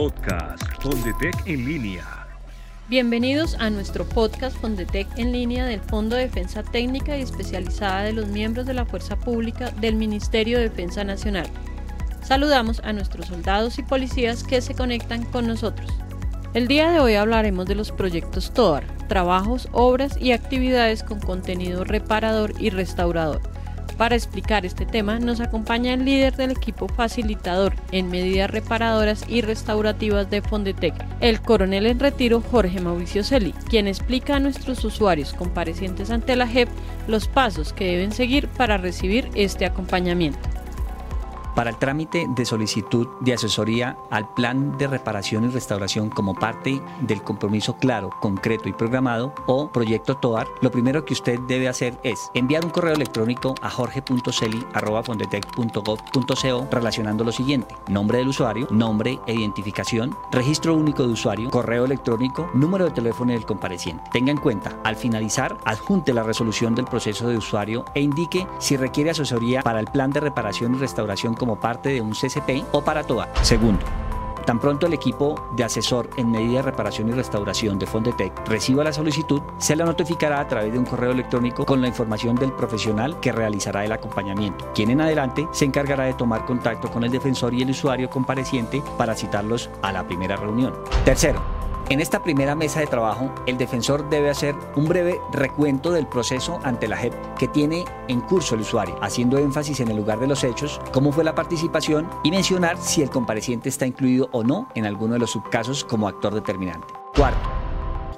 Podcast Fondetec en línea. Bienvenidos a nuestro podcast Fondetec en línea del Fondo de Defensa Técnica y Especializada de los miembros de la Fuerza Pública del Ministerio de Defensa Nacional. Saludamos a nuestros soldados y policías que se conectan con nosotros. El día de hoy hablaremos de los proyectos TOAR, trabajos, obras y actividades con contenido reparador y restaurador para explicar este tema nos acompaña el líder del equipo facilitador en medidas reparadoras y restaurativas de Fondetec, el coronel en retiro Jorge Mauricio Celi, quien explica a nuestros usuarios comparecientes ante la JEP los pasos que deben seguir para recibir este acompañamiento para el trámite de solicitud de asesoría al plan de reparación y restauración como parte del compromiso claro, concreto y programado o proyecto TOAR, lo primero que usted debe hacer es enviar un correo electrónico a jorge.celi.fondetec.gov.co relacionando lo siguiente, nombre del usuario, nombre e identificación, registro único de usuario, correo electrónico, número de teléfono del compareciente. Tenga en cuenta, al finalizar, adjunte la resolución del proceso de usuario e indique si requiere asesoría para el plan de reparación y restauración como parte de un CCP o para TOA. Segundo, Tan pronto el equipo de asesor en medida de reparación y restauración de Fondetec reciba la solicitud, se la notificará a través de un correo electrónico con la información del profesional que realizará el acompañamiento, quien en adelante se encargará de tomar contacto con el defensor y el usuario compareciente para citarlos a la primera reunión. Tercero, en esta primera mesa de trabajo, el defensor debe hacer un breve recuento del proceso ante la JEP que tiene en curso el usuario, haciendo énfasis en el lugar de los hechos, cómo fue la participación y mencionar si el compareciente está incluido o no en alguno de los subcasos como actor determinante. Cuarto,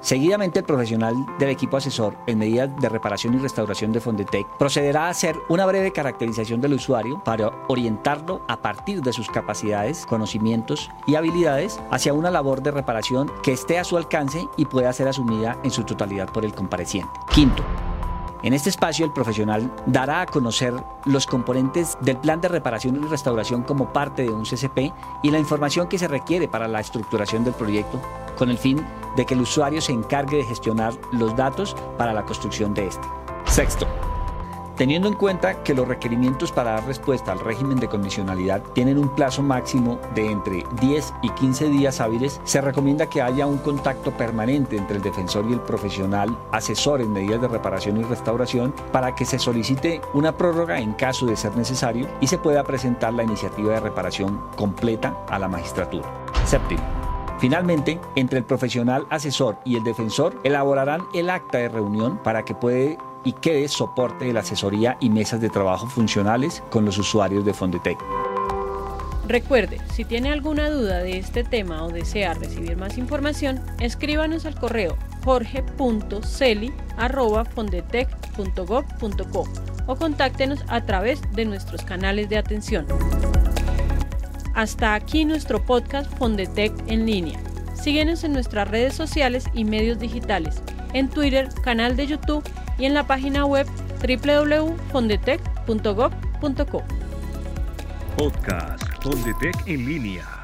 Seguidamente, el profesional del equipo asesor en medidas de reparación y restauración de Fondetec procederá a hacer una breve caracterización del usuario para orientarlo a partir de sus capacidades, conocimientos y habilidades hacia una labor de reparación que esté a su alcance y pueda ser asumida en su totalidad por el compareciente. Quinto, en este espacio, el profesional dará a conocer los componentes del plan de reparación y restauración como parte de un CCP y la información que se requiere para la estructuración del proyecto, con el fin de que el usuario se encargue de gestionar los datos para la construcción de este. Sexto, Teniendo en cuenta que los requerimientos para dar respuesta al régimen de condicionalidad tienen un plazo máximo de entre 10 y 15 días hábiles, se recomienda que haya un contacto permanente entre el defensor y el profesional asesor en medidas de reparación y restauración para que se solicite una prórroga en caso de ser necesario y se pueda presentar la iniciativa de reparación completa a la magistratura. Séptimo. Finalmente, entre el profesional asesor y el defensor elaborarán el acta de reunión para que puede y quede soporte de la asesoría y mesas de trabajo funcionales con los usuarios de Fondetec. Recuerde, si tiene alguna duda de este tema o desea recibir más información, escríbanos al correo jorge.celi.fondetec.gov.co o contáctenos a través de nuestros canales de atención. Hasta aquí nuestro podcast Fondetec en línea. Síguenos en nuestras redes sociales y medios digitales, en Twitter, canal de YouTube y en la página web www.fondetec.gov.co. Podcast Fondetec en línea